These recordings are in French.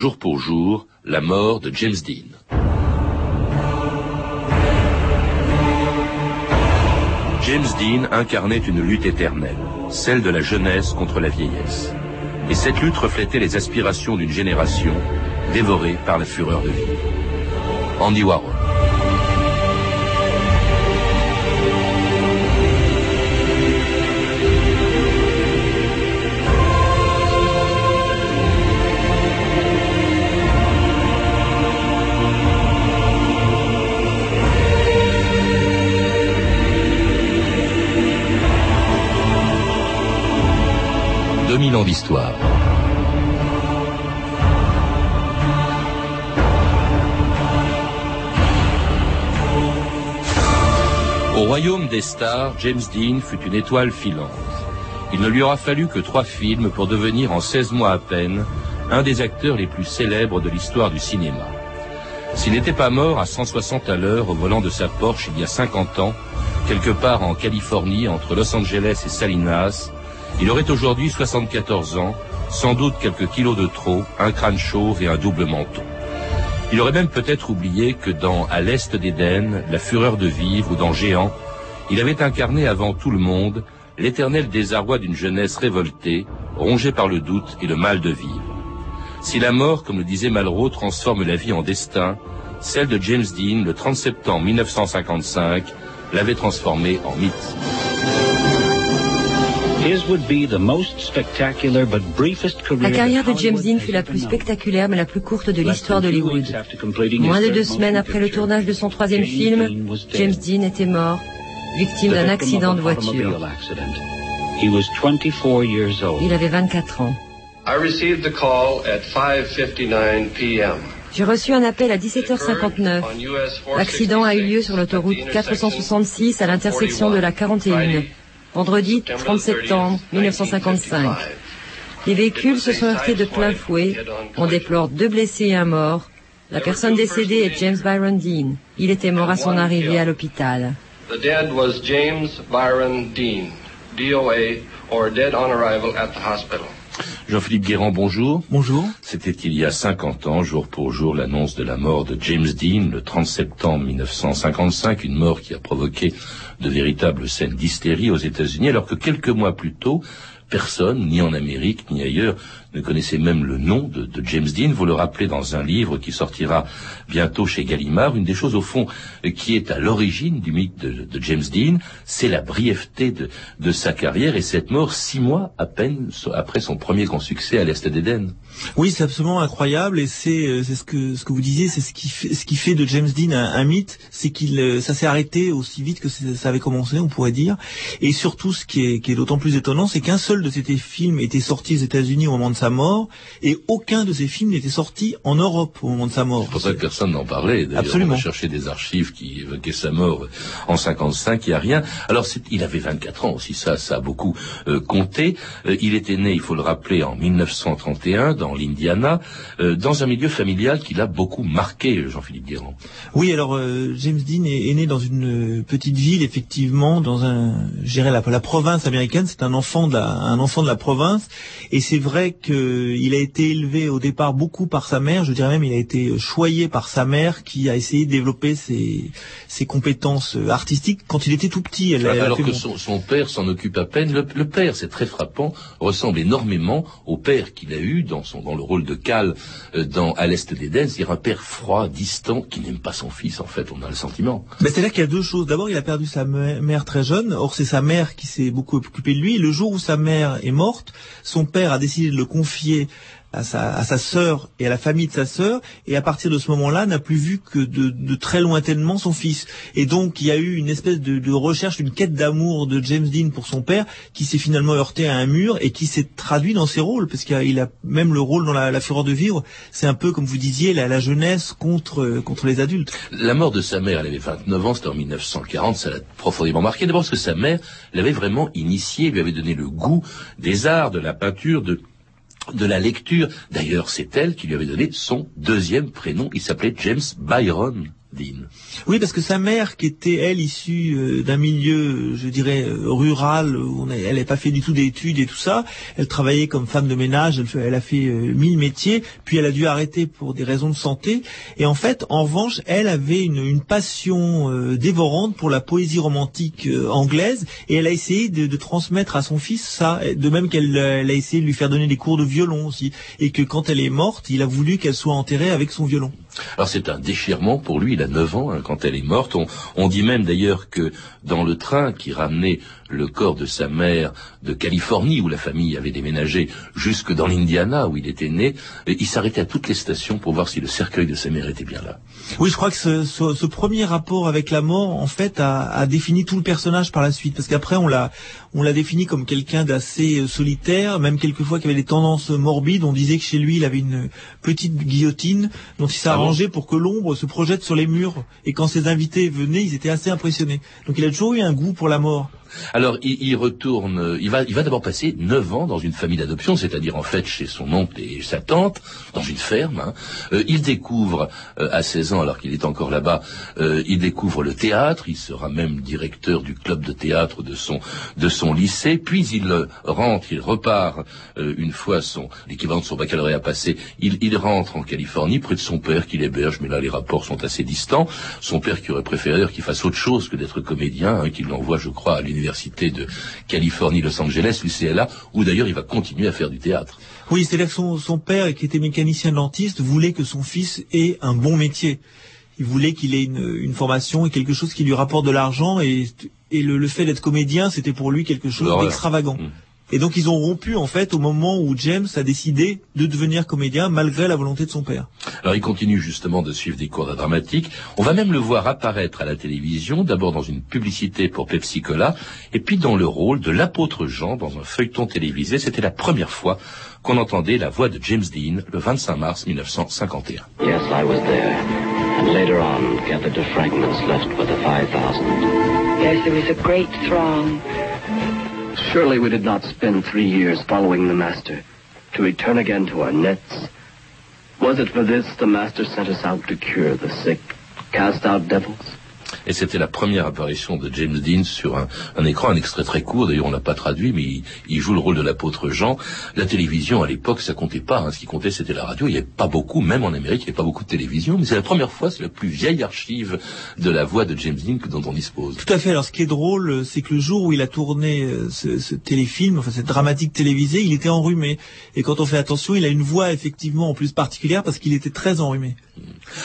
Jour pour jour, la mort de James Dean. James Dean incarnait une lutte éternelle, celle de la jeunesse contre la vieillesse. Et cette lutte reflétait les aspirations d'une génération dévorée par la fureur de vivre. Andy Warhol. 2000 ans d'histoire. Au royaume des stars, James Dean fut une étoile filante. Il ne lui aura fallu que trois films pour devenir en 16 mois à peine un des acteurs les plus célèbres de l'histoire du cinéma. S'il n'était pas mort à 160 à l'heure au volant de sa Porsche il y a 50 ans, quelque part en Californie entre Los Angeles et Salinas, il aurait aujourd'hui 74 ans, sans doute quelques kilos de trop, un crâne chauve et un double menton. Il aurait même peut-être oublié que dans À l'Est d'Éden, La fureur de vivre ou dans Géant, il avait incarné avant tout le monde l'éternel désarroi d'une jeunesse révoltée, rongée par le doute et le mal de vivre. Si la mort, comme le disait Malraux, transforme la vie en destin, celle de James Dean, le 30 septembre 1955, l'avait transformé en mythe. La carrière de James Dean fut la plus spectaculaire mais la plus courte de l'histoire d'Hollywood. Moins de deux semaines après le tournage de son troisième film, James Dean était mort, victime d'un accident de voiture. Il avait 24 ans. J'ai reçu un appel à 17h59. L'accident a eu lieu sur l'autoroute 466 à l'intersection de la 41 vendredi 30 septembre 1955. Les véhicules se sont heurtés de plein fouet. On déplore deux blessés et un mort. La personne décédée est James Byron Dean. Il était mort à son arrivée à l'hôpital. The dead was James Byron Dean, DOA, or dead on arrival at the hospital. Jean-Philippe Guérand, bonjour. Bonjour. C'était il y a 50 ans, jour pour jour, l'annonce de la mort de James Dean, le 30 septembre 1955, une mort qui a provoqué de véritables scènes d'hystérie aux États-Unis, alors que quelques mois plus tôt, personne, ni en Amérique, ni ailleurs, ne connaissait même le nom de, James Dean. Vous le rappelez dans un livre qui sortira bientôt chez Gallimard. Une des choses, au fond, qui est à l'origine du mythe de, James Dean, c'est la brièveté de, sa carrière et cette mort six mois à peine après son premier grand succès à l'Est d'Éden. Oui, c'est absolument incroyable et c'est euh, ce que vous disiez, c'est ce qui fait ce qui fait de James Dean un, mythe, c'est qu'il euh, ça s'est arrêté aussi vite que ça avait commencé, on pourrait dire. Et surtout, ce qui est, qui est d'autant plus étonnant, c'est qu'un seul de ces films était sorti aux États-Unis au moment de sa mort, et aucun de ces films n'était sorti en Europe au moment de sa mort. C'est pour ça que personne n'en parlait. Absolument. On a cherché des archives qui évoquaient sa mort en 55, il n'y a rien. Alors il avait 24 ans aussi, ça, ça a beaucoup euh, compté. Euh, il était né, il faut le rappeler, en 1931 dans l'Indiana, euh, dans un milieu familial qui l'a beaucoup marqué, Jean-Philippe Guérand. Oui, alors James Dean est, né dans une petite ville, effectivement, dans un, gérer la, la province américaine. C'est un enfant de la, un enfant de la province, et c'est vrai que il a été élevé au départ beaucoup par sa mère, je dirais même il a été choyé par sa mère qui a essayé de développer ses, ses compétences artistiques quand il était tout petit. Alors que son, père s'en occupe à peine. Le, père, c'est très frappant, ressemble énormément au père qu'il a eu dans, son, dans le rôle de Cal euh, dans À l'Est d'Éden, c'est-à-dire un père froid, distant, qui n'aime pas son fils en fait, on a le sentiment. Mais c'est là qu'il y a deux choses. D'abord, il a perdu sa mère très jeune, or c'est sa mère qui s'est beaucoup occupée de lui. Le jour où sa mère est morte, son père a décidé de le confié à sa, à sa sœur et à la famille de sa sœur, et à partir de ce moment-là, n'a plus vu que de, très lointainement son fils. Et donc, il y a eu une espèce de, recherche, une quête d'amour de James Dean pour son père, qui s'est finalement heurté à un mur et qui s'est traduit dans ses rôles, parce qu'il a, même le rôle dans la, fureur de vivre, c'est un peu, comme vous disiez, la, la jeunesse contre, contre les adultes. La mort de sa mère, elle avait 29 ans, c'était en 1940, ça l'a profondément marqué. D'abord parce que sa mère l'avait vraiment initié, lui avait donné le goût des arts, de la peinture, de de la lecture. D'ailleurs, c'est elle qui lui avait donné son deuxième prénom. Il s'appelait James Byron. Oui, parce que sa mère, qui était elle issue euh, d'un milieu, je dirais euh, rural, où elle n'avait pas fait du tout d'études et tout ça. Elle travaillait comme femme de ménage, elle, a fait euh, mille métiers, puis elle a dû arrêter pour des raisons de santé. Et en fait, en revanche, elle avait une, passion dévorante pour la poésie romantique anglaise, et elle a essayé de, transmettre à son fils ça. De même qu'elle a essayé de lui faire donner des cours de violon aussi, et que quand elle est morte, il a voulu qu'elle soit enterrée avec son violon. Alors c'est un déchirement pour lui, il a 9 ans hein, quand elle est morte. On, dit même d'ailleurs que dans le train qui ramenait le corps de sa mère de Californie, où la famille avait déménagé, jusque dans l'Indiana, où il était né, il s'arrêtait à toutes les stations pour voir si le cercueil de sa mère était bien là. Oui, je crois que ce, premier rapport avec la mort, en fait, a, défini tout le personnage par la suite, parce qu'après on l'a, on l'a défini comme quelqu'un d'assez euh, solitaire, même quelquefois qui avait des tendances morbides. On disait que chez lui, il avait une petite guillotine dont il s'arrangeait pour que l'ombre se projette sur les murs. Et quand ses invités venaient, ils étaient assez impressionnés. Donc il a toujours eu un goût pour la mort. Alors, il, retourne, il va, il va d'abord passer neuf ans dans une famille d'adoption, c'est-à-dire en fait chez son oncle et sa tante, dans une ferme. Hein. Euh, il découvre, euh, à 16 ans, alors qu'il est encore là-bas, euh, il découvre le théâtre, il sera même directeur du club de théâtre de son, de son lycée, puis il rentre, il repart, une fois son, l'équivalent de son baccalauréat passé, il, il rentre en Californie, près de son père qu'il héberge, mais là les rapports sont assez distants. Son père qui aurait préféré qu'il fasse autre chose que d'être comédien, hein, qu'il l'envoie, je crois, à l'université l'université de Californie, Los Angeles, l'UCLA, où d'ailleurs il va continuer à faire du théâtre. Oui, c'est-à-dire que son, père, qui était mécanicien dentiste, voulait que son fils ait un bon métier. Il voulait qu'il ait une, formation et quelque chose qui lui rapporte de l'argent et, le, fait d'être comédien, c'était pour lui quelque chose d'extravagant. Mmh. Et donc ils ont rompu en fait au moment où James a décidé de devenir comédien malgré la volonté de son père. Alors il continue justement de suivre des cours de dramatique. On va même le voir apparaître à la télévision, d'abord dans une publicité pour Pepsi Cola, et puis dans le rôle de l'apôtre Jean dans un feuilleton télévisé. C'était la première fois qu'on entendait la voix de James Dean le 25 mars 1951. Yes, I was there. And later on, gathered the fragments left by the 5000. Yes, there was a great throng. Surely we did not spend three years following the Master to return again to our nets. Was it for this the Master sent us out to cure the sick, cast out devils? Et c'était la première apparition de James Dean sur un, un écran, un extrait très court. D'ailleurs, on l'a pas traduit, mais il, il, joue le rôle de l'apôtre Jean. La télévision, à l'époque, ça comptait pas. Hein. Ce qui comptait, c'était la radio. Il n'y avait pas beaucoup, même en Amérique, il n'y avait pas beaucoup de télévision. Mais c'est la première fois, c'est la plus vieille archive de la voix de James Dean que dont on dispose. Tout à fait. Alors, ce qui est drôle, c'est que le jour où il a tourné euh, ce, ce téléfilm, enfin cette dramatique télévisée, il était enrhumé. Et quand on fait attention, il a une voix effectivement en plus particulière parce qu'il était très enrhumé.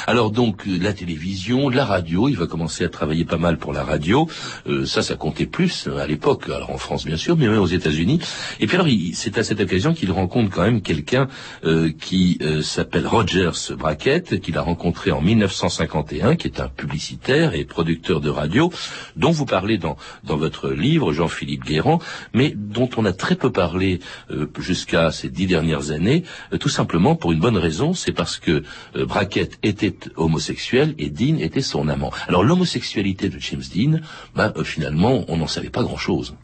Alors donc la télévision, la radio, il va commencer à pas mal pour la radio. Euh, ça, ça comptait plus euh, à l'époque. Alors en France bien sûr, mais même aux États-Unis. Et puis alors, c'est à cette occasion qu'il rencontre quand même quelqu'un euh, qui s'appelle Rogers Brackett, qu'il a rencontré en 1951, qui est un publicitaire et producteur de radio, dont vous parlez dans dans votre livre, Jean-Philippe Guérand, mais dont on a très peu parlé jusqu'à ces dix dernières années, tout simplement pour une bonne raison, c'est parce que Brackett était homosexuel et Dean était son amant. Alors de James Dean, euh, finalement, on n'en savait pas grand-chose.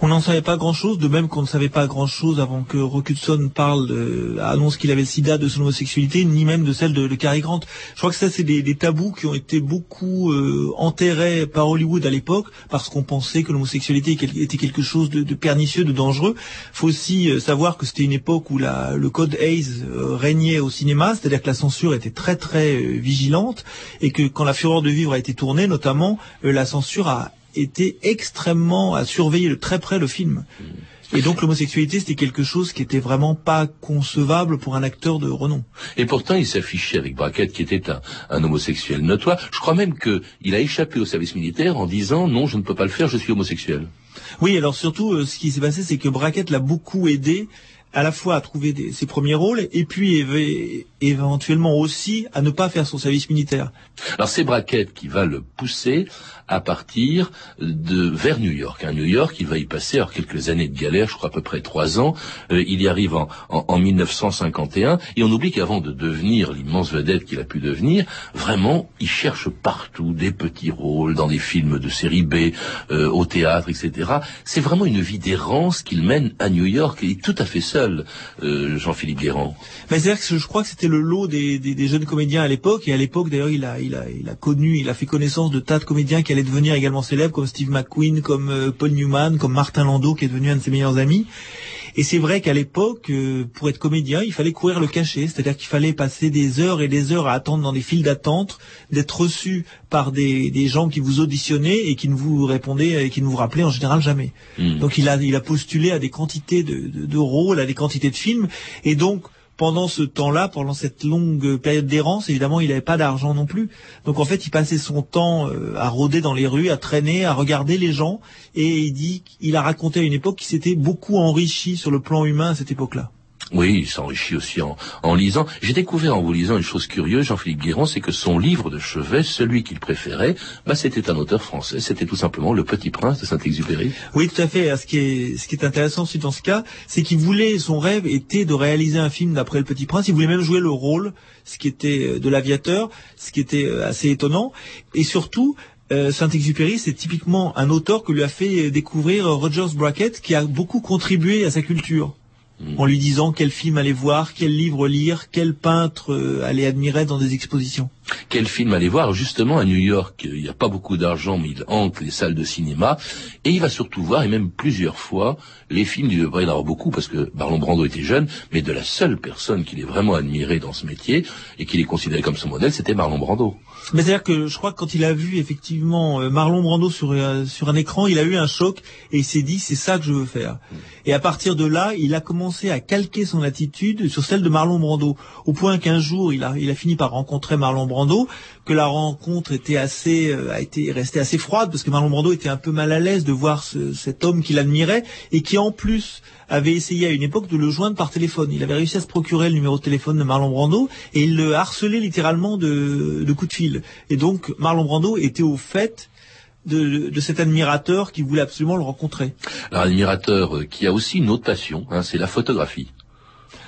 On n'en savait pas grand-chose, de même qu'on ne savait pas grand-chose avant que Rock parle, de, annonce qu'il avait le sida de son homosexualité, ni même de celle de, de Cary Grant. Je crois que ça, c'est des, tabous qui ont été beaucoup euh, enterrés par Hollywood à l'époque, parce qu'on pensait que l'homosexualité était quelque chose de, pernicieux, de dangereux. faut aussi euh, savoir que c'était une époque où la, le code Hayes euh, régnait au cinéma, c'est-à-dire que la censure était très très vigilante, et que quand La Fureur de Vivre a été tournée, notamment, la censure a était extrêmement à surveiller de très près le film. Et donc l'homosexualité, c'était quelque chose qui était vraiment pas concevable pour un acteur de renom. Et pourtant, il s'affichait avec Brackett, qui était un, un, homosexuel notoire. Je crois même qu'il a échappé au service militaire en disant non, je ne peux pas le faire, je suis homosexuel. Oui, alors surtout, euh, ce qui s'est passé, c'est que Brackett l'a beaucoup aidé à la fois à trouver ses premiers rôles et puis éventuellement aussi à ne pas faire son service militaire. Alors c'est Brackett qui va le pousser à partir de vers New York. À New York, il va y passer alors quelques années de galère, je crois à peu près trois ans. Euh, il y arrive en, en, 1951 et on oublie qu'avant de devenir l'immense vedette qu'il a pu devenir, vraiment, il cherche partout des petits rôles dans des films de série B, euh, au théâtre, etc. C'est vraiment une vie d'errance qu'il mène à New York et tout à fait seul. Euh, Jean-Philippe. Mais je crois que c'était le lot des, jeunes comédiens à l'époque, et à l'époque d'ailleurs il a connu, il a fait connaissance de tas de comédiens qui allaient devenir également célèbres, comme Steve McQueen, comme euh, Paul Newman, comme Martin Landau qui est devenu un de ses meilleurs amis. Et c'est vrai qu'à l'époque, euh, pour être comédien, il fallait courir le cachet, c'est-à-dire qu'il fallait passer des heures et des heures à attendre dans des files d'attente, d'être reçu par des, des, gens qui vous auditionnaient et qui ne vous répondaient et qui ne vous rappelaient en général jamais. Hmm. Donc il a, il a postulé à des quantités de, de, de rôles, à des quantités de films, et donc pendant ce temps-là, pendant cette longue période d'errance, évidemment, il n'avait pas d'argent non plus. Donc en fait, il passait son temps euh, à rôder dans les rues, à traîner, à regarder les gens. Et il dit qu'il a raconté à une époque qu'il s'était beaucoup enrichi sur le plan humain à cette époque-là. Oui, il s'enrichit aussi en, lisant. J'ai découvert en vous lisant une chose curieuse, Jean-Philippe Guéron, c'est que son livre de chevet, celui qu'il préférait, bah, c'était un auteur français. C'était tout simplement Le Petit Prince de Saint-Exupéry. Oui, tout à fait. Ce qui est, ce qui est intéressant aussi dans ce cas, c'est qu'il voulait, son rêve était de réaliser un film d'après Le Petit Prince. Il voulait même jouer le rôle, ce qui était euh, de l'aviateur, ce qui était euh, assez étonnant. Et surtout, euh, Saint-Exupéry, c'est typiquement un auteur que lui a fait découvrir Rogers Brackett, qui a beaucoup contribué à sa culture en lui disant quel film aller voir, quel livre lire, quel peintre euh, aller admirer dans des expositions. Quel film aller voir Justement, à New York, il n'y a pas beaucoup d'argent, mais il hante les salles de cinéma, et il va surtout voir, et même plusieurs fois, les films, il devrait y en avoir beaucoup, parce que Marlon Brando était jeune, mais de la seule personne qu'il ait vraiment admiré dans ce métier, et qu'il est considéré comme son modèle, c'était Marlon Brando. Mais c'est-à-dire que je crois que quand il a vu effectivement euh, Marlon Brando sur, euh, sur un écran, il a eu un choc, et il s'est dit, c'est ça que je veux faire. Et à partir de là, il a commencé à calquer son attitude sur celle de Marlon Brando, au point qu'un jour, il a, il a fini par rencontrer Marlon Brando, que la rencontre était assez, euh, a été restée assez froide, parce que Marlon Brando était un peu mal à l'aise de voir cet homme qu'il admirait, et qui en plus avait essayé à une époque de le joindre par téléphone. Il avait réussi à se procurer le numéro de téléphone de Marlon Brando, et il le harcelait littéralement de, de coups de fil. Et donc, Marlon Brando était au fait de, cet admirateur qui voulait absolument le rencontrer. Un admirateur euh, qui a aussi une autre passion, hein, c'est la photographie.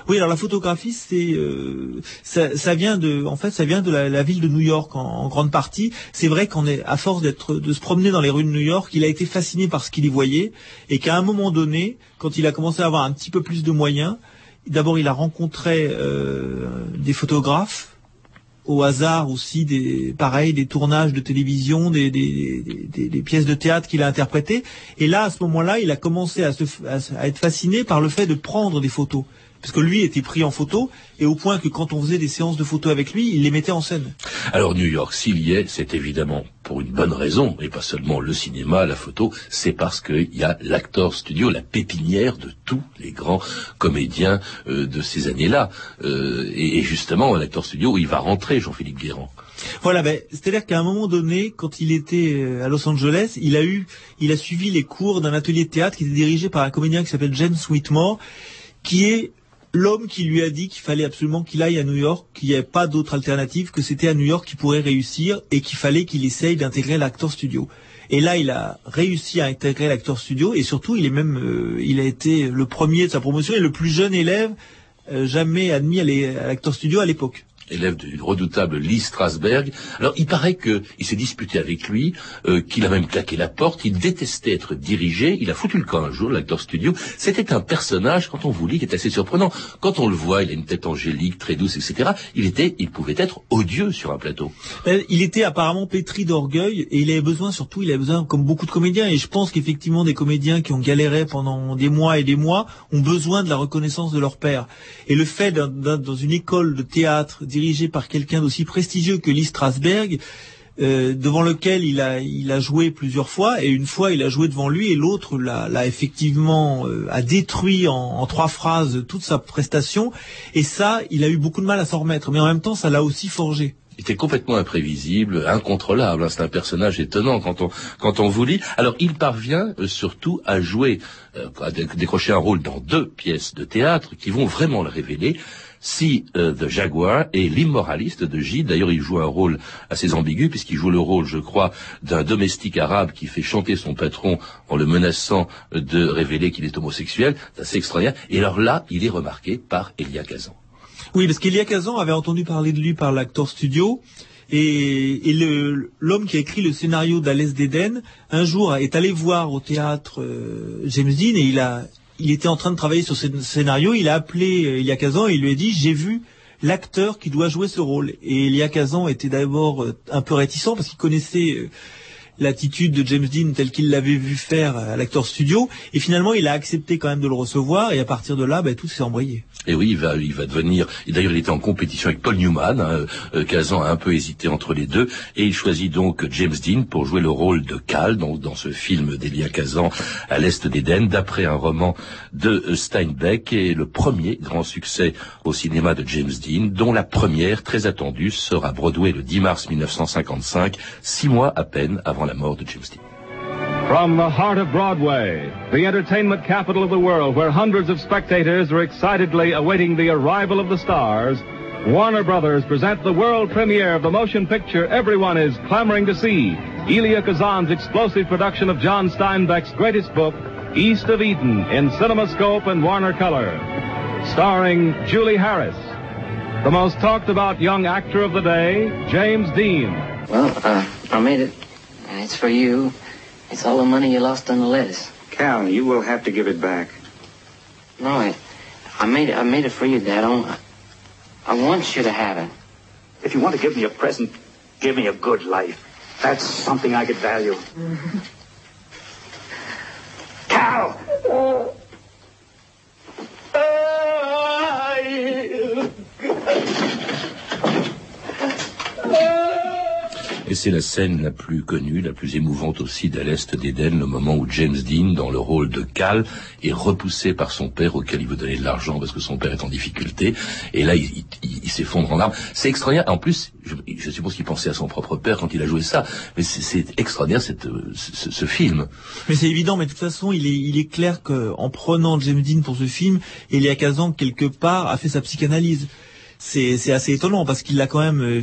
Oui, alors la photographie, c'est euh, ça, vient de, en fait, ça vient de la, ville de New York en, grande partie. C'est vrai qu'on est à force d'être, de se promener dans les rues de New York, il a été fasciné par ce qu'il y voyait, et qu'à un moment donné, quand il a commencé à avoir un petit peu plus de moyens, d'abord il a rencontré euh, des photographes au hasard aussi des pareil des tournages de télévision, des, des, pièces de théâtre qu'il a interprétées. Et là, à ce moment-là, il a commencé à, se, à, être fasciné par le fait de prendre des photos parce que lui était pris en photo, et au point que quand on faisait des séances de photos avec lui, il les mettait en scène. Alors New York, s'il y est, c'est évidemment pour une bonne raison, et pas seulement le cinéma, la photo, c'est parce qu'il y a l'acteur studio, la pépinière de tous les grands comédiens euh, de ces années-là. Euh, et, justement, l'acteur studio, il va rentrer, Jean-Philippe Guérand. Voilà, ben, c'est-à-dire qu'à un moment donné, quand il était euh, à Los Angeles, il a eu, il a suivi les cours d'un atelier de théâtre qui était dirigé par un comédien qui s'appelle James Whitmore, qui est l'homme qui lui a dit qu'il fallait absolument qu'il aille à New York, qu'il n'y avait pas d'autre alternative, que c'était à New York qu'il pourrait réussir et qu'il fallait qu'il essaye d'intégrer l'acteur studio. Et là, il a réussi à intégrer l'acteur studio et surtout, il est même, euh, il a été le premier de sa promotion et le plus jeune élève euh, jamais admis à l'acteur studio à l'époque élève du redoutable Lee Strasberg. Alors, il paraît qu'il s'est disputé avec lui, euh, qu'il a même claqué la porte, il détestait être dirigé, il a foutu le camp un jour, l'acteur studio. C'était un personnage, quand on vous lit, qui est assez surprenant. Quand on le voit, il a une tête angélique, très douce, etc. Il était, il pouvait être odieux sur un plateau. Euh, il était apparemment pétri d'orgueil, et il avait besoin, surtout, il avait besoin, comme beaucoup de comédiens, et je pense qu'effectivement, des comédiens qui ont galéré pendant des mois et des mois, ont besoin de la reconnaissance de leur père. Et le fait, dans une école de théâtre, dirigé par quelqu'un d'aussi prestigieux que Lee Strasberg, euh, devant lequel il a, joué plusieurs fois, et une fois il a joué devant lui, et l'autre l'a effectivement euh, a détruit en, trois phrases toute sa prestation, et ça, il a eu beaucoup de mal à s'en remettre, mais en même temps, ça l'a aussi forgé. Il était complètement imprévisible, incontrôlable. Hein. C'est un personnage étonnant quand on quand on vous lit. Alors il parvient euh, surtout à jouer, à décrocher un rôle dans deux pièces de théâtre qui vont vraiment le révéler si euh, The Jaguar et L'immoraliste de Gide. D'ailleurs, il joue un rôle assez ambigu puisqu'il joue le rôle, je crois, d'un domestique arabe qui fait chanter son patron en le menaçant de révéler qu'il est homosexuel. C'est assez extraordinaire. Et alors là, il est remarqué par Elia Kazan. Oui, parce qu'Elia Kazan avait entendu parler de lui par l'acteur studio. Et, l'homme qui a écrit le scénario d'Alès d'Éden, un jour est allé voir au théâtre euh, James Dean et il a il était en train de travailler sur ce scénario. Il a appelé euh, Elia Kazan et il lui a dit j'ai vu l'acteur qui doit jouer ce rôle. Et Elia Kazan était d'abord euh, un peu réticent parce qu'il connaissait euh, l'attitude de James Dean telle qu'il l'avait vu faire à l'acteur studio. Et finalement, il a accepté quand même de le recevoir. Et à partir de là, ben, tout s'est embrayé. Et oui, il va, il va devenir. D'ailleurs, il était en compétition avec Paul Newman. Hein, euh, Kazan a un peu hésité entre les deux, et il choisit donc James Dean pour jouer le rôle de Cal dans, dans ce film d'Elia Kazan à l'est d'Éden, d'après un roman de Steinbeck, et le premier grand succès au cinéma de James Dean, dont la première, très attendue, sera Broadway le 10 mars 1955, six mois à peine avant la mort de From the heart of Broadway, the entertainment capital of the world, where hundreds of spectators are excitedly awaiting the arrival of the stars, Warner Brothers present the world premiere of the motion picture everyone is clamoring to see, Elia Kazan's explosive production of John Steinbeck's greatest book, East of Eden, in CinemaScope and Warner Color. Starring Julie Harris, the most talked about young actor of the day, James Dean. Well, uh, I made it, and it's for you. It's all the money you lost on the lettuce. Cal, you will have to give it back. No, I, I made it. I made it for you, Dad. I, I want you to have it. If you want to give me a present, give me a good life. That's something I could value. Cal! Uh, C'est la scène la plus connue, la plus émouvante aussi d'à l'est d'Éden, le moment où James Dean, dans le rôle de Cal, est repoussé par son père auquel il veut donner de l'argent parce que son père est en difficulté. Et là, il, s'effondre en larmes. C'est extraordinaire. En plus, je, suppose qu'il pensait à son propre père quand il a joué ça. Mais c'est extraordinaire cette, ce, film. Mais c'est évident. Mais de toute façon, il est, il est clair qu'en prenant James Dean pour ce film, Elia Kazan quelque part a fait sa psychanalyse c'est assez étonnant parce qu'il l'a quand même euh,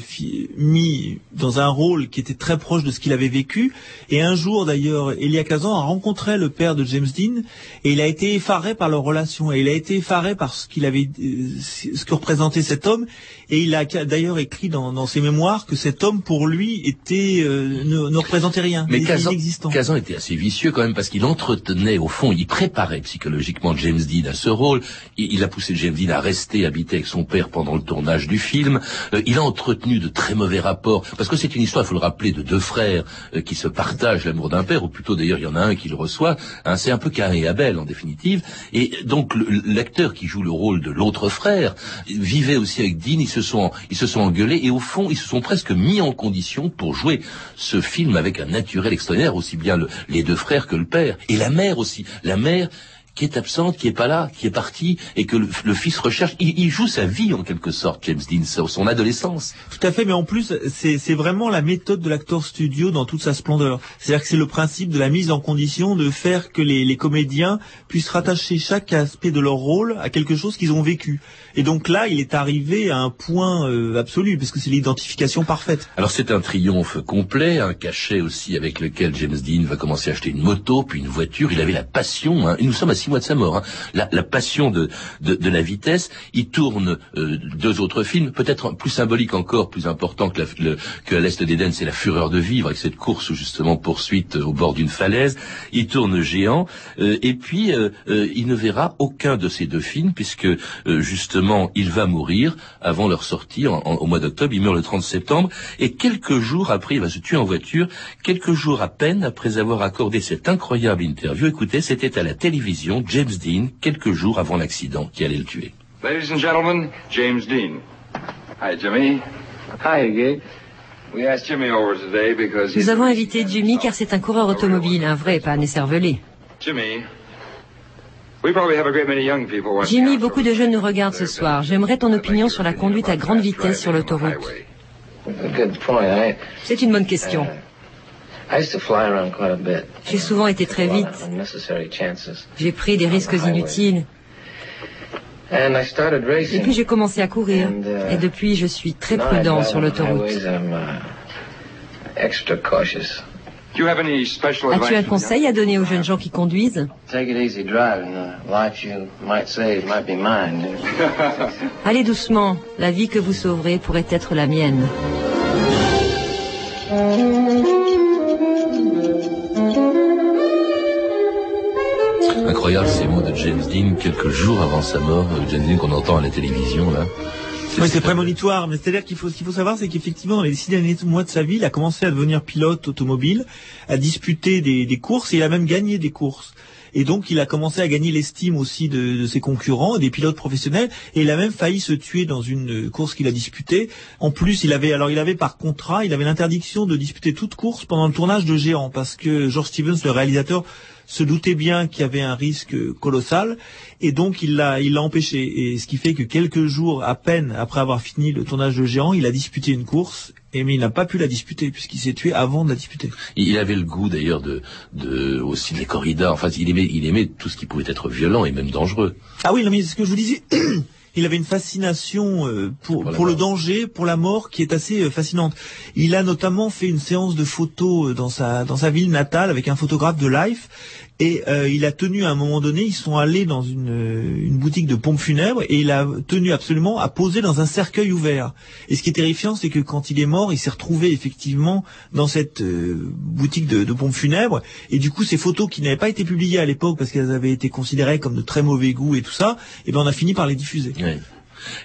mis dans un rôle qui était très proche de ce qu'il avait vécu. Et un jour d'ailleurs, Elia Kazan a rencontré le père de James Dean et il a été effaré par leur relation et il a été effaré par ce qu'il avait, euh, ce que représentait cet homme. Et il a d'ailleurs écrit dans, ses mémoires que cet homme pour lui était euh, ne, représentait rien, mais Kazan, Kazan était assez vicieux quand même parce qu'il entretenait au fond, il préparait psychologiquement James Dean à ce rôle. Il, il a poussé James Dean à rester habiter avec son père pendant le tournage du film. Euh, il a entretenu de très mauvais rapports, parce que c'est une histoire, il faut le rappeler, de deux frères euh, qui se partagent l'amour d'un père, ou plutôt d'ailleurs il y en a un qui le reçoit. Hein, c'est un peu Cain et Abel en définitive. Et donc l'acteur qui joue le rôle de l'autre frère vivait aussi avec Dean. Ils se sont ils se sont engueulés et au fond ils se sont presque mis en condition pour jouer ce film avec un naturel extraordinaire, aussi bien les deux frères que le père et la mère aussi. La mère qui est absente, qui est pas là, qui est parti, et que le, fils recherche. Il, joue sa vie en quelque sorte, James Dean, son adolescence. Tout à fait, mais en plus, c'est vraiment la méthode de l'acteur studio dans toute sa splendeur. C'est-à-dire que c'est le principe de la mise en condition de faire que les, les comédiens puissent rattacher chaque aspect de leur rôle à quelque chose qu'ils ont vécu. Et donc là, il est arrivé à un point euh, absolu, parce que c'est l'identification parfaite. Alors c'est un triomphe complet, un cachet aussi avec lequel James Dean va commencer à acheter une moto, puis une voiture. Il avait la passion, hein. et nous sommes à six mois de sa mort, hein. la, passion de, la vitesse. Il tourne euh, deux autres films, peut-être plus symboliques encore, plus importants que, la, le, que à l'Est d'Éden, c'est La Fureur de vivre, avec cette course justement poursuite au bord d'une falaise. Il tourne Géant, euh, et puis il ne verra aucun de ces deux films, puisque justement il va mourir avant leur sortie au mois d'octobre. Il meurt le 30 septembre. Et quelques jours après, il va se tuer en voiture. Quelques jours à peine après avoir accordé cette incroyable interview. Écoutez, c'était à la télévision James Dean, quelques jours avant l'accident qui allait le tuer. Ladies and gentlemen, James Dean. Hi, Jimmy. Hi, Gay. Nous avons invité Jimmy car c'est un coureur automobile, un vrai, pas un esservelé. Jimmy, Jimmy, beaucoup de jeunes nous regardent ce soir. J'aimerais ton opinion sur la conduite à grande vitesse sur l'autoroute. C'est une bonne question. J'ai souvent été très vite. J'ai pris des risques inutiles. Et puis j'ai commencé à courir. Et depuis, je suis très prudent sur l'autoroute. As-tu un conseil à donner aux jeunes gens qui conduisent? Allez doucement, la vie que vous sauverez pourrait être la mienne. Incroyable ces mots de James Dean quelques jours avant sa mort. Euh, James Dean qu'on entend à la télévision là. Oui, c'est prémonitoire, mais c'est-à-dire qu'il faut, ce qu'il faut savoir, c'est qu'effectivement, dans les six derniers mois de sa vie, il a commencé à devenir pilote automobile, à disputer des, des courses, et il a même gagné des courses. Et donc, il a commencé à gagner l'estime aussi de, ses concurrents, des pilotes professionnels. Et il a même failli se tuer dans une course qu'il a disputée. En plus, il avait, alors il avait par contrat, il avait l'interdiction de disputer toute course pendant le tournage de Géant, parce que George Stevens, le réalisateur, se doutait bien qu'il y avait un risque colossal et donc il l'a il l'a empêché et ce qui fait que quelques jours à peine après avoir fini le tournage de Géant, il a disputé une course et mais il n'a pas pu la disputer puisqu'il s'est tué avant de la disputer. Il avait le goût d'ailleurs de, de aussi des corridas. Enfin, il aimait, il aimait tout ce qui pouvait être violent et même dangereux. Ah oui, non mais ce que je vous disais, il avait une fascination euh, pour, pour, pour le danger, pour la mort, qui est assez euh, fascinante. Il a notamment fait une séance de photos euh, dans sa dans sa ville natale avec un photographe de Life. Et euh, il a tenu à un moment donné, ils sont allés dans une, une boutique de pompes funèbres et il a tenu absolument à poser dans un cercueil ouvert. Et ce qui est terrifiant, c'est que quand il est mort, il s'est retrouvé effectivement dans cette euh, boutique de, de, pompes funèbres. Et du coup, ces photos qui n'avaient pas été publiées à l'époque parce qu'elles avaient été considérées comme de très mauvais goût et tout ça, et ben on a fini par les diffuser. Oui.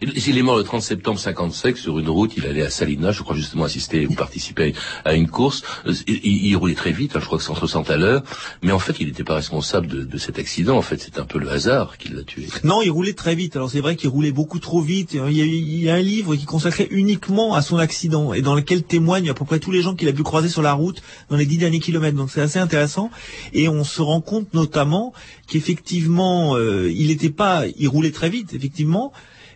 Il est mort le 30 septembre 55 sur une route. Il allait à Salinas, je crois justement assister ou participer à une course. Il, il roulait très vite, hein, je crois que 160 à l'heure. Mais en fait, il n'était pas responsable de, cet accident. En fait, c'est un peu le hasard qui l'a tué. Non, il roulait très vite. Alors c'est vrai qu'il roulait beaucoup trop vite. Il y, a, il y, a, un livre qui consacrait uniquement à son accident et dans lequel témoignent à peu près tous les gens qu'il a pu croiser sur la route dans les dix derniers kilomètres. Donc c'est assez intéressant. Et on se rend compte notamment qu'effectivement, euh, il n'était pas, il roulait très vite, effectivement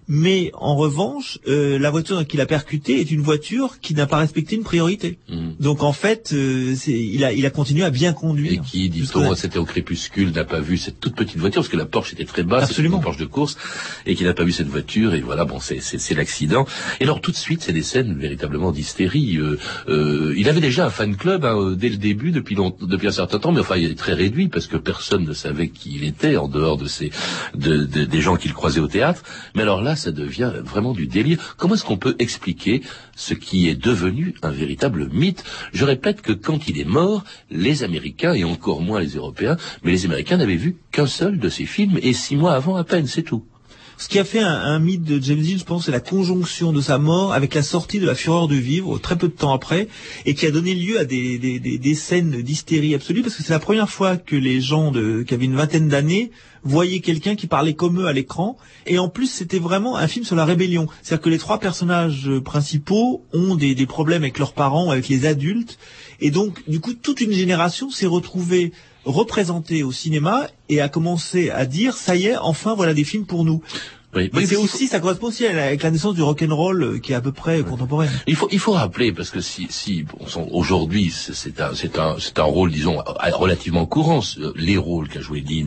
mais en revanche, euh, la voiture qu'il a percutée est une voiture qui n'a pas respecté une priorité. Mmh. Donc en fait, euh, il, a, il a continué à bien conduire. Et qui, dit-on, c'était au crépuscule, n'a pas vu cette toute petite voiture, parce que la Porsche était très basse, c'était une Porsche de course, et qui n'a pas vu cette voiture, et voilà, bon, c'est l'accident. Et alors tout de suite, c'est des scènes véritablement d'hystérie. Euh, euh, il avait déjà un fan club hein, dès le début, depuis, long, depuis un certain temps, mais enfin, il est très réduit, parce que personne ne savait qui il était, en dehors de, ces, de, de des gens qu'il croisait au théâtre. Mais alors là, ça devient vraiment du délire. Comment est-ce qu'on peut expliquer ce qui est devenu un véritable mythe? Je répète que quand il est mort, les Américains, et encore moins les Européens, mais les Américains n'avaient vu qu'un seul de ses films, et six mois avant à peine, c'est tout. Ce qui a fait un, mythe de James Dean, je pense, c'est la conjonction de sa mort avec la sortie de La Fureur de vivre, très peu de temps après, et qui a donné lieu à des, des, des, des scènes d'hystérie absolue, parce que c'est la première fois que les gens de, qui avaient une vingtaine d'années voyaient quelqu'un qui parlait comme eux à l'écran, et en plus c'était vraiment un film sur la rébellion. C'est-à-dire que les trois personnages principaux ont des, des problèmes avec leurs parents, avec les adultes, et donc du coup toute une génération s'est retrouvée représenté au cinéma et a commencé à dire ça y est, enfin voilà des films pour nous. Oui, mais c'est aussi, ça correspond aussi avec la naissance du rock'n'roll euh, qui est à peu près oui. contemporaine. Il faut, il faut rappeler parce que si, si bon, aujourd'hui c'est un, c'est un, c'est un rôle, disons, relativement courant, les rôles qu'a joué Dean.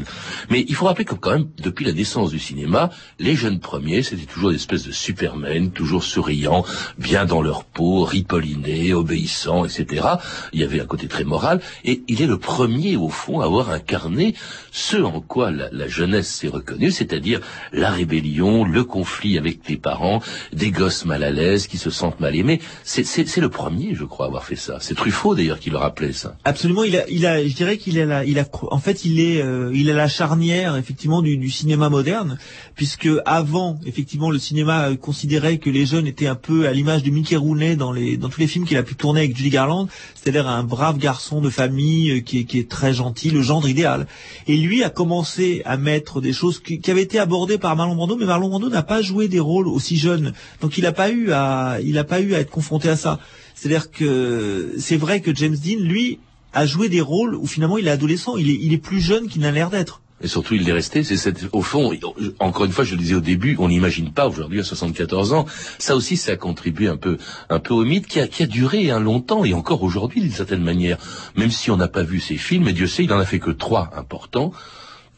Mais il faut rappeler que quand même, depuis la naissance du cinéma, les jeunes premiers, c'était toujours des espèces de supermen, toujours souriants, bien dans leur peau, ripollinés, obéissants, etc. Il y avait un côté très moral, et il est le premier au fond à avoir incarné ce en quoi la, la jeunesse s'est reconnue, c'est-à-dire la rébellion le conflit avec les parents, des gosses mal à l'aise qui se sentent mal aimés. C'est le premier, je crois, à avoir fait ça. C'est Truffaut d'ailleurs qui le rappelait ça. Absolument. Il a, il a, je dirais qu'il a, il a, en fait, il est, euh, il a la charnière effectivement du, du, cinéma moderne, puisque avant, effectivement, le cinéma considérait que les jeunes étaient un peu à l'image de Mickey Rooney dans les, dans tous les films qu'il a pu tourner avec Judy Garland, c'est-à-dire un brave garçon de famille euh, qui est, qui est très gentil, le gendre idéal. Et lui a commencé à mettre des choses qui, qui avaient été abordées par Marlon Brando, mais Marlon Brando n'a pas joué des rôles aussi jeunes, donc il n'a pas eu à, il n'a pas eu à être confronté à ça. C'est-à-dire que c'est vrai que James Dean, lui, a joué des rôles où finalement il est adolescent, il est, plus jeune qu'il n'a l'air d'être. Et surtout, il est resté. C'est au fond, encore une fois, je le disais au début, on n'imagine pas aujourd'hui à 74 ans. Ça aussi, ça a contribué un peu, un peu au mythe qui a, a duré un longtemps et encore aujourd'hui d'une certaine manière. Même si on n'a pas vu ses films, et Dieu sait, il en a fait que trois importants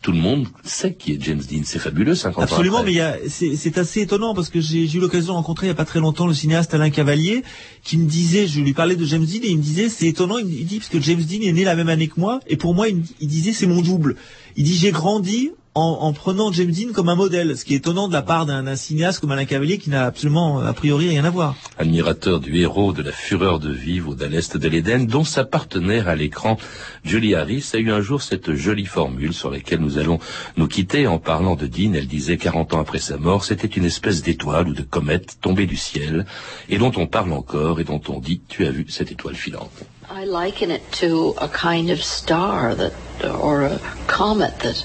tout le monde sait qui est James Dean. C'est fabuleux, 50 Absolument, ans mais c'est assez étonnant parce que j'ai eu l'occasion de rencontrer il n'y a pas très longtemps le cinéaste Alain Cavalier qui me disait, je lui parlais de James Dean et il me disait, c'est étonnant, il dit, parce que James Dean est né la même année que moi et pour moi, il disait, c'est mon double. Il dit, j'ai grandi en, prenant James Dean comme un modèle, ce qui est étonnant de la part d'un cinéaste comme Alain Cavalier qui n'a absolument a priori rien à voir. Admirateur du héros de la fureur de vivre au l'est de l'Éden, dont sa partenaire à l'écran, Julie Harris, a eu un jour cette jolie formule sur laquelle nous allons nous quitter en parlant de Dean. Elle disait 40 ans après sa mort, c'était une espèce d'étoile ou de comète tombée du ciel et dont on parle encore et dont on dit tu as vu cette étoile filante. I liken it to a kind of star that or a comet that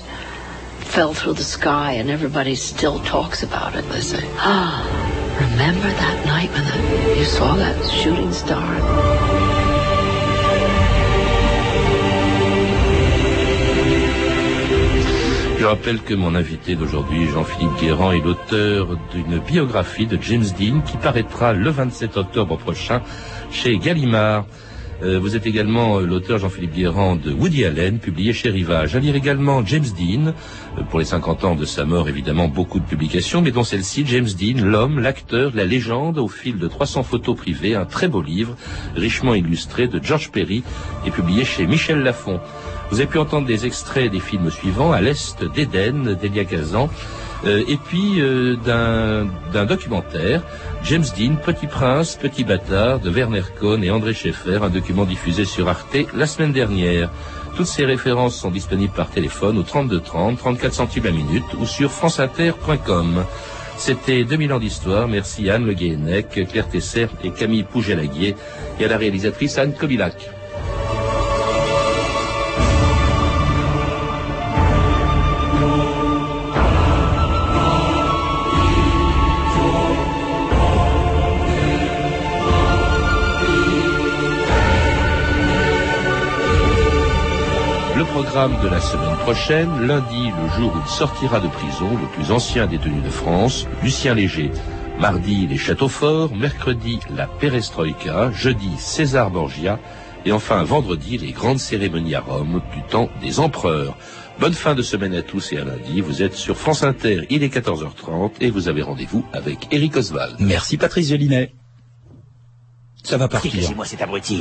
fell through the sky and everybody still talks about it. They say, ah, remember that night when the, you saw that shooting star? Je rappelle que mon invité d'aujourd'hui, Jean-Philippe Guérand, est l'auteur d'une biographie de James Dean qui paraîtra le 27 octobre prochain chez Gallimard. Euh, vous êtes également euh, l'auteur Jean-Philippe Guérand de Woody Allen, publié chez Rivage. À lire également James Dean, euh, pour les 50 ans de sa mort, évidemment, beaucoup de publications, mais dont celle-ci, James Dean, l'homme, l'acteur, la légende, au fil de 300 photos privées, un très beau livre, richement illustré, de George Perry, et publié chez Michel Lafon. Vous avez pu entendre des extraits des films suivants, À l'Est d'Éden, d'Elia Kazan, et puis d'un documentaire James Dean, Petit Prince, Petit Bâtard de Werner Cohn et André Schaeffer, un document diffusé sur Arte la semaine dernière. Toutes ces références sont disponibles par téléphone au 32 30, 34 centimes la minute ou sur franceinter.com. C'était 2000 ans d'histoire. Merci Anne Le Guénec, Claire Tesser et Camille Pougelaguier et à la réalisatrice Anne Kobilac. Programme de la semaine prochaine, lundi, le jour où il sortira de prison, le plus ancien détenu de France, Lucien Léger. Mardi, les châteaux forts, mercredi, la perestroïka, jeudi, César Borgia, et enfin vendredi, les grandes cérémonies à Rome du temps des empereurs. Bonne fin de semaine à tous et à lundi. Vous êtes sur France Inter, il est 14h30 et vous avez rendez-vous avec Eric Oswald. Merci Patrice Gélinet. Ça va partir. moi cet abruti?